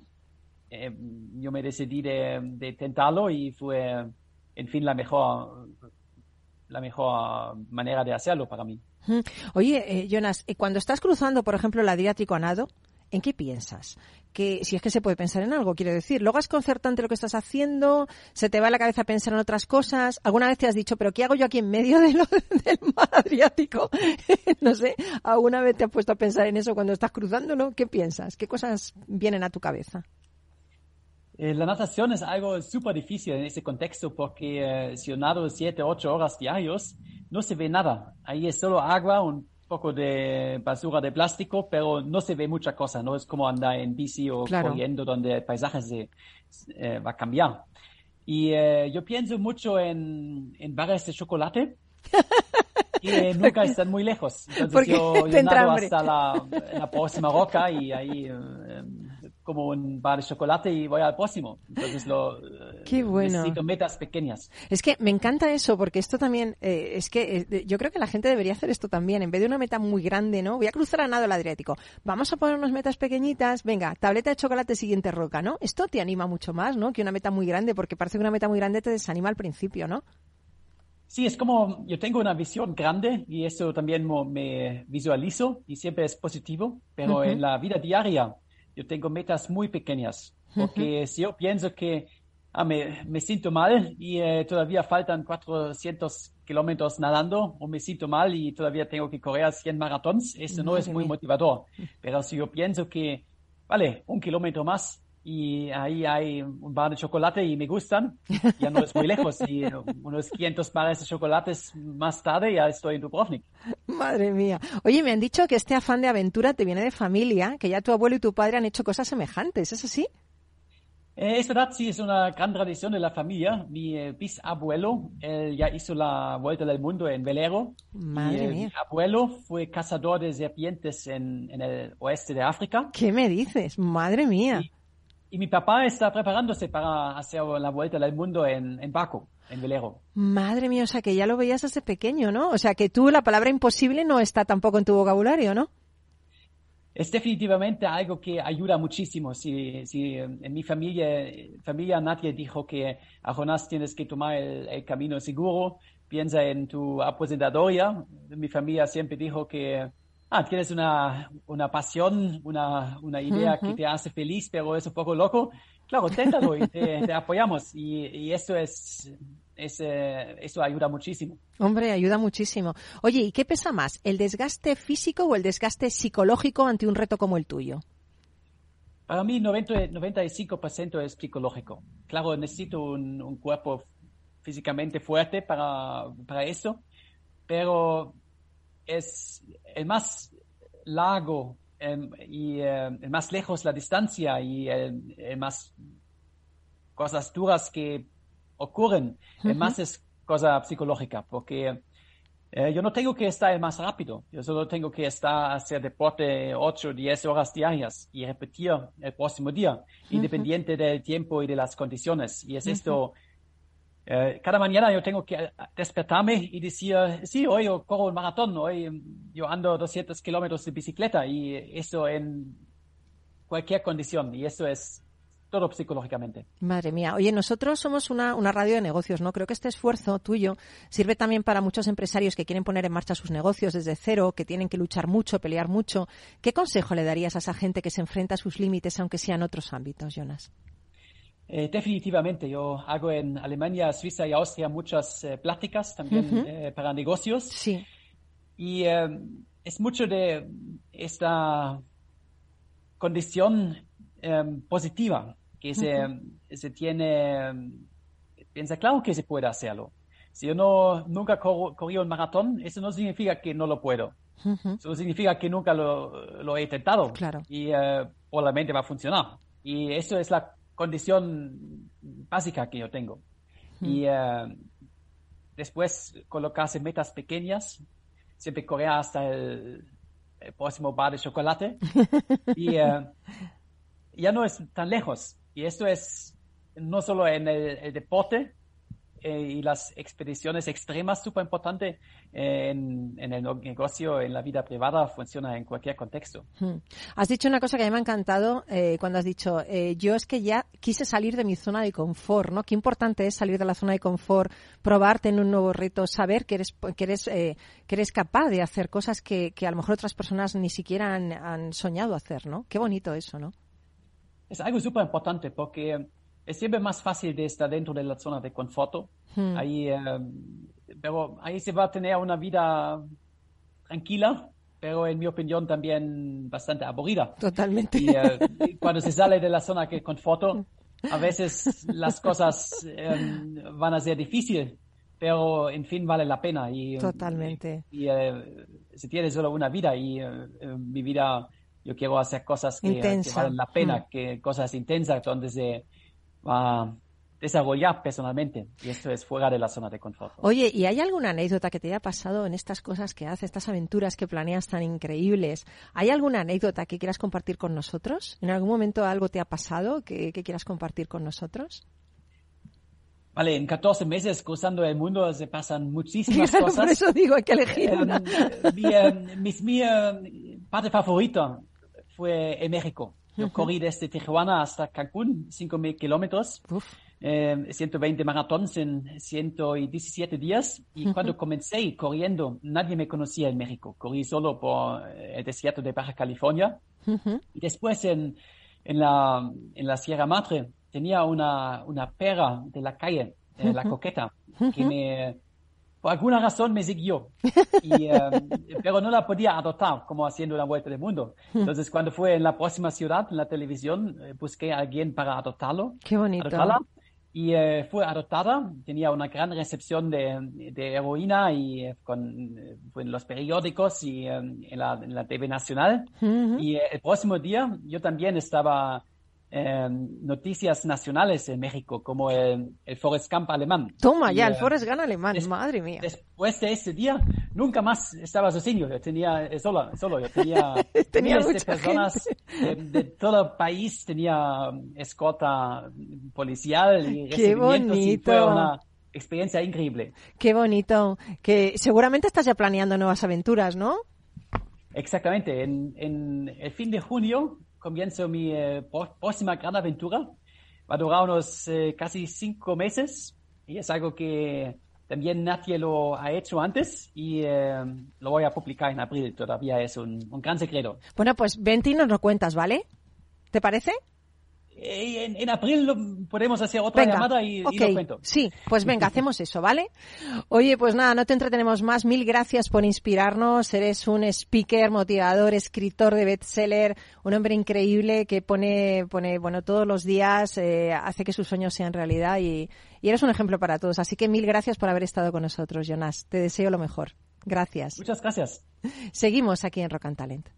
eh, yo me decidí de, de tentarlo y fue, en fin, la mejor, la mejor manera de hacerlo para mí. Oye, eh, Jonas, eh, cuando estás cruzando, por ejemplo, el Adriático a nado, ¿en qué piensas? Que si es que se puede pensar en algo, quiero decir, luego es concertante lo que estás haciendo, se te va a la cabeza pensar en otras cosas. ¿Alguna vez te has dicho, pero qué hago yo aquí en medio del mar Adriático? no sé, ¿alguna vez te has puesto a pensar en eso cuando estás cruzando, no? ¿Qué piensas? ¿Qué cosas vienen a tu cabeza? Eh, La natación es algo súper difícil en ese contexto porque eh, si yo nado siete, ocho horas diarios, no se ve nada. Ahí es solo agua, un poco de basura de plástico, pero no se ve mucha cosa. No es como andar en bici o Claro. corriendo donde el paisaje se, eh, va a cambiar. Y eh, yo pienso mucho en, en barras de chocolate. que nunca están muy lejos. Entonces yo, yo nado hambre. hasta la, la próxima roca y ahí eh, como un bar de chocolate y voy al próximo. Entonces lo eh, Qué bueno. necesito metas pequeñas. Es que me encanta eso, porque esto también, eh, es que eh, yo creo que la gente debería hacer esto también. En vez de una meta muy grande, ¿no? Voy a cruzar a nado el Adriático. Vamos a poner unas metas pequeñitas. Venga, tableta de chocolate, siguiente roca, ¿no? Esto te anima mucho más, ¿no? Que una meta muy grande, porque parece que una meta muy grande te desanima al principio, ¿no? Sí, es como yo tengo una visión grande y eso también me visualizo y siempre es positivo, pero en la vida diaria yo tengo metas muy pequeñas, porque si yo pienso que ah, me, me siento mal y eh, todavía faltan 400 kilómetros nadando o me siento mal y todavía tengo que correr 100 maratones, eso no es muy motivador. Pero si yo pienso que, vale, un kilómetro más y ahí hay un bar de chocolate y me gustan, ya no es muy lejos y unos 500 bares de chocolates más tarde ya estoy en Dubrovnik. Madre mía. Oye, me han dicho que este afán de aventura te viene de familia, que ya tu abuelo y tu padre han hecho cosas semejantes, ¿es así? Eh, es verdad, sí, es una gran tradición de la familia. Mi eh, bisabuelo, él ya hizo la vuelta del mundo en velero. Madre y, eh, mía. Mi abuelo fue cazador de serpientes en, en el oeste de África. ¿Qué me dices? Madre mía. Sí. Y mi papá está preparándose para hacer la vuelta del mundo en, en barco, en velero. Madre mía, o sea que ya lo veías desde pequeño, ¿no? O sea que tú la palabra imposible no está tampoco en tu vocabulario, ¿no? Es definitivamente algo que ayuda muchísimo. Si, si en mi familia, familia nadie dijo que a Jonás tienes que tomar el, el camino seguro, piensa en tu aposentadoria. Mi familia siempre dijo que ah, tienes una, una pasión, una, una idea que Ujú. te hace feliz, pero es un poco loco. Claro, téntalo y te, te apoyamos. Y, y eso es, es eh, eso ayuda muchísimo. Hombre, ayuda muchísimo. Oye, ¿y qué pesa más, el desgaste físico o el desgaste psicológico ante un reto como el tuyo? Para mí, 90, 95% es psicológico. Claro, necesito un, un cuerpo físicamente fuerte para, para eso, pero es el más largo em, y eh, el más lejos la distancia y el, el más cosas duras que ocurren, el Ujú. más es cosa psicológica, porque eh, yo no tengo que estar el más rápido, yo solo tengo que estar hacer deporte 8 o 10 horas diarias y repetir el próximo día, independiente del tiempo y de las condiciones. Y es esto, eh, cada mañana yo tengo que eh, despertarme y decir, sí, hoy yo corro un maratón, hoy mm, yo ando 200 kilómetros de bicicleta y eso en cualquier condición. Y eso es todo psicológicamente. Madre mía. Oye, nosotros somos una, una radio de negocios, ¿no? Creo que este esfuerzo tuyo sirve también para muchos empresarios que quieren poner en marcha sus negocios desde cero, que tienen que luchar mucho, pelear mucho. ¿Qué consejo le darías a esa gente que se enfrenta a sus límites, aunque sean otros ámbitos, Jonas? Eh, definitivamente, yo hago en Alemania, Suiza y Austria muchas eh, pláticas también eh, para negocios. Sí. Y es mucho de esta condición positiva que se, se tiene, piensa, claro que se puede hacerlo. Si yo no, nunca corro, corrí un maratón, eso no significa que no lo puedo. Eso significa que nunca lo, lo he intentado. Claro. Y probablemente va a funcionar. Y eso es la condición básica que yo tengo. Y eh, después colocarse metas pequeñas, siempre correr hasta el, el próximo bar de chocolate. y eh, ya no es tan lejos. Y esto es no solo en el, el deporte, eh, y las expediciones extremas, súper importante eh, en, en el negocio, en la vida privada, funciona en cualquier contexto. Hmm. Has dicho una cosa que a mí me ha encantado eh, cuando has dicho, eh, yo es que ya quise salir de mi zona de confort, ¿no? Qué importante es salir de la zona de confort, probarte en un nuevo reto, saber que eres, que eres, eh, que eres capaz de hacer cosas que, que a lo mejor otras personas ni siquiera han, han soñado hacer, ¿no? Qué bonito eso, ¿no? Es algo súper importante porque es siempre más fácil de estar dentro de la zona de confort. Hmm. Ahí, eh, pero ahí se va a tener una vida tranquila, pero en mi opinión también bastante aburrida. Totalmente. Y eh, cuando se sale de la zona de confort, a veces las cosas eh, van a ser difíciles, pero en fin vale la pena. Y, Totalmente. Y, eh, si tienes solo una vida y eh, mi vida, yo quiero hacer cosas que, que valen la pena, Mm. que cosas intensas donde se a desarrollar personalmente. Y esto es fuera de la zona de confort. Oye, ¿y hay alguna anécdota que te haya pasado en estas cosas que haces, estas aventuras que planeas tan increíbles? ¿Hay alguna anécdota que quieras compartir con nosotros? ¿En algún momento algo te ha pasado que, que quieras compartir con nosotros? Vale, en 14 meses cruzando el mundo se pasan muchísimas Claro, cosas. por eso digo, hay que elegir una. mi, eh, mis- mi eh, parte favorita fue en México. Yo corrí desde Tijuana hasta Cancún, 5.000 kilómetros, eh, 120 maratones en 117 días. Y cuando comencé corriendo, nadie me conocía en México. Corrí solo por eh, el desierto de Baja California. Y después en, en, la, en la Sierra Madre tenía una, una perra de la calle, eh, la coqueta, que me, por alguna razón me siguió. Y, eh, pero no la podía adoptar como haciendo la vuelta del mundo. Entonces cuando fue en la próxima ciudad, en la televisión, eh, busqué a alguien para adoptarlo. Qué bonito. adoptarla. Y eh, fue adoptada, tenía una gran recepción de, de heroína y eh, con, fue en los periódicos y eh, en, la, en la TV nacional. Ujú. Y eh, el próximo día yo también estaba en noticias nacionales en México, como el, el Forest Camp alemán. Toma Y, ya, el eh, Forrest Gump alemán, des- madre mía. Después de ese día, nunca más estaba sozinho. Yo tenía, eh, solo, solo, yo tenía, Tenía miles de personas de, de todo el país, tenía um, escolta policial y Qué y fue bonito. una experiencia increíble. Qué bonito. Que seguramente estás ya planeando nuevas aventuras, ¿no? Exactamente. En, en el fin de junio comienzo mi eh, pro- próxima gran aventura. Va a durar unos eh, casi cinco meses y es algo que también nadie lo ha hecho antes y eh, lo voy a publicar en abril. Todavía es un, un gran secreto. Bueno, pues vente y nos lo cuentas, ¿vale? ¿Te parece? Eh, en, en abril lo- podemos hacer otra Venga, llamada y, y ok. lo cuento. Sí, pues venga, hacemos eso, ¿vale? Oye, pues nada, no te entretenemos más. Mil gracias por inspirarnos. Eres un speaker, motivador, escritor de bestseller, un hombre increíble que pone, pone, bueno, todos los días eh, hace que sus sueños sean realidad y, y eres un ejemplo para todos. Así que mil gracias por haber estado con nosotros, Jonas. Te deseo lo mejor. Gracias. Muchas gracias. Seguimos aquí en Rock and Talent.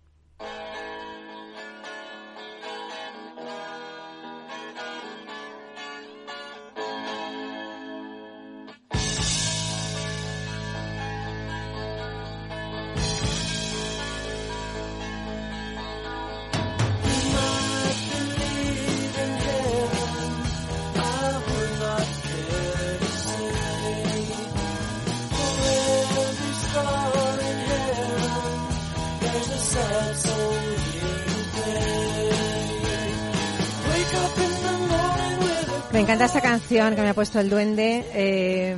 Encanta esta canción que me ha puesto el duende, eh,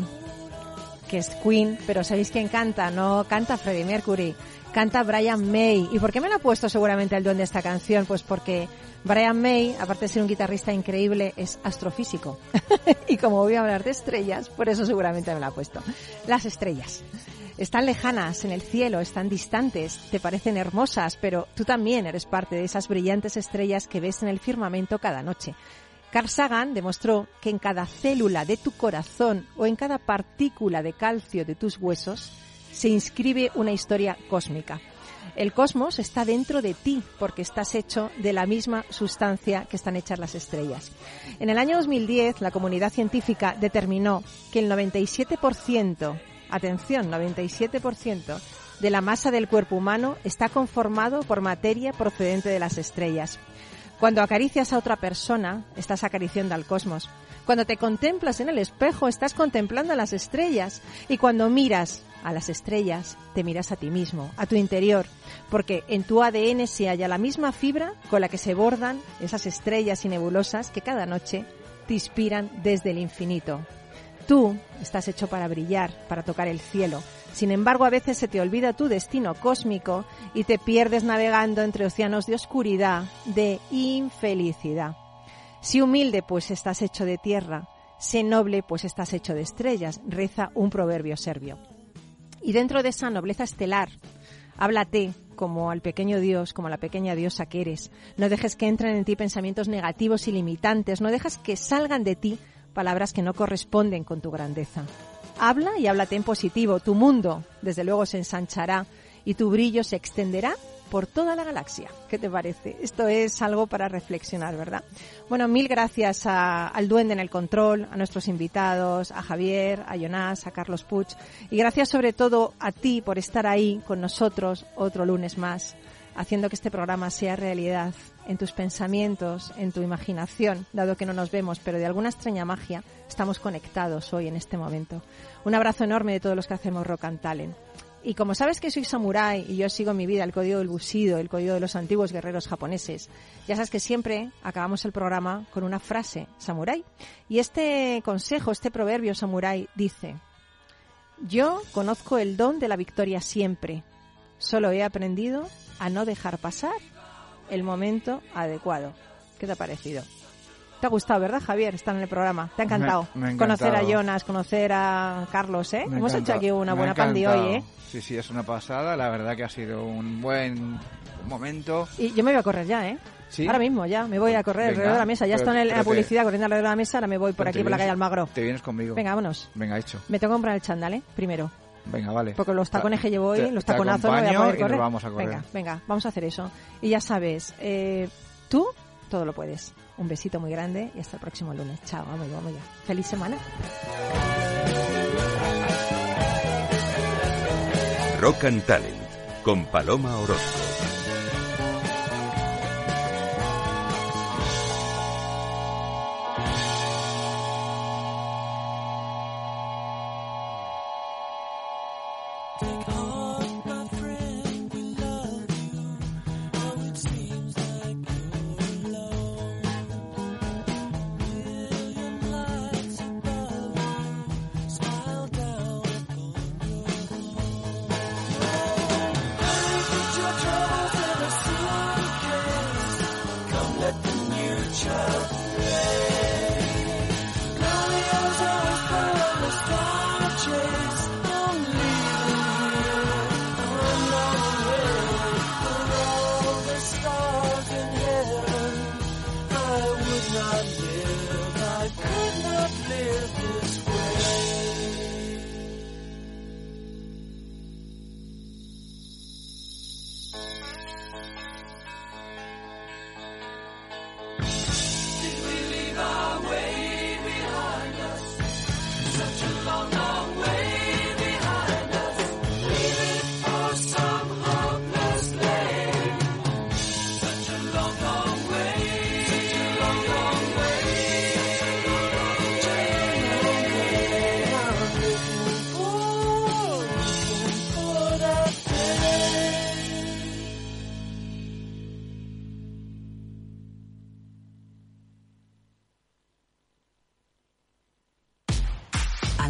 que es Queen, pero ¿sabéis quién canta? No canta Freddie Mercury, canta Brian May. ¿Y por qué me la ha puesto seguramente el duende esta canción? Pues porque Brian May, aparte de ser un guitarrista increíble, es astrofísico. y como voy a hablar de estrellas, por eso seguramente me la ha puesto. Las estrellas. Están lejanas en el cielo, están distantes, te parecen hermosas, pero tú también eres parte de esas brillantes estrellas que ves en el firmamento cada noche. Carl Sagan demostró que en cada célula de tu corazón o en cada partícula de calcio de tus huesos se inscribe una historia cósmica. El cosmos está dentro de ti porque estás hecho de la misma sustancia que están hechas las estrellas. En el año 2010 la comunidad científica determinó que el 97%, atención, 97% de la masa del cuerpo humano está conformado por materia procedente de las estrellas. Cuando acaricias a otra persona, estás acariciando al cosmos. Cuando te contemplas en el espejo, estás contemplando las estrellas. Y cuando miras a las estrellas, te miras a ti mismo, a tu interior, porque en tu ADN se halla la misma fibra con la que se bordan esas estrellas y nebulosas que cada noche te inspiran desde el infinito. Tú estás hecho para brillar, para tocar el cielo. Sin embargo, a veces se te olvida tu destino cósmico y te pierdes navegando entre océanos de oscuridad, de infelicidad. Si humilde, pues estás hecho de tierra. Sé noble, pues estás hecho de estrellas, reza un proverbio serbio. Y dentro de esa nobleza estelar, háblate como al pequeño Dios, como a la pequeña diosa que eres. No dejes que entren en ti pensamientos negativos y limitantes. No dejes que salgan de ti palabras que no corresponden con tu grandeza. Habla y háblate en positivo. Tu mundo, desde luego, se ensanchará y tu brillo se extenderá por toda la galaxia. ¿Qué te parece? Esto es algo para reflexionar, ¿verdad? Bueno, mil gracias al duende en el control, a nuestros invitados, a Javier, a Jonás, a Carlos Puig y gracias sobre todo a ti por estar ahí con nosotros otro lunes más, haciendo que este programa sea realidad en tus pensamientos, en tu imaginación, dado que no nos vemos, pero de alguna extraña magia estamos conectados hoy en este momento. Un abrazo enorme de todos los que hacemos Rock and Talent. Y como sabes que soy samurái y yo sigo mi vida el código del busido, el código de los antiguos guerreros japoneses, ya sabes que siempre acabamos el programa con una frase samurái. Y este consejo, este proverbio samurái dice, yo conozco el don de la victoria siempre, solo he aprendido a no dejar pasar el momento adecuado. ¿Qué te ha parecido? Te ha gustado, ¿verdad, Javier? Estar en el programa. Te ha encantado. me conocer a. Jonas, conocer a Carlos, ¿eh? Me Hemos hecho aquí una buena pandi hoy. ¿eh? Sí, sí, es una pasada. La verdad que ha sido un buen momento. Y yo me voy a correr ya, ¿eh? ¿Sí? Ahora mismo ya, me voy a correr Venga, alrededor de la mesa. Ya estoy en, el- la publicidad corriendo alrededor de la mesa, ahora me voy por aquí por la calle Almagro. Te vienes conmigo. Venga, vámonos. Venga, hecho. Me tengo que comprar el chándal, ¿eh? Primero. Venga, vale. Porque los tacones que llevo hoy, Te- los taconazos, no voy a poder y nos correr. vamos a correr. Venga, venga, vamos a hacer eso. Y ya sabes, eh, tú todo lo puedes. Un besito muy grande y hasta el próximo lunes. Chao, vamos ya, vamos ya. Feliz semana. Rock and Talent con Paloma Orozco.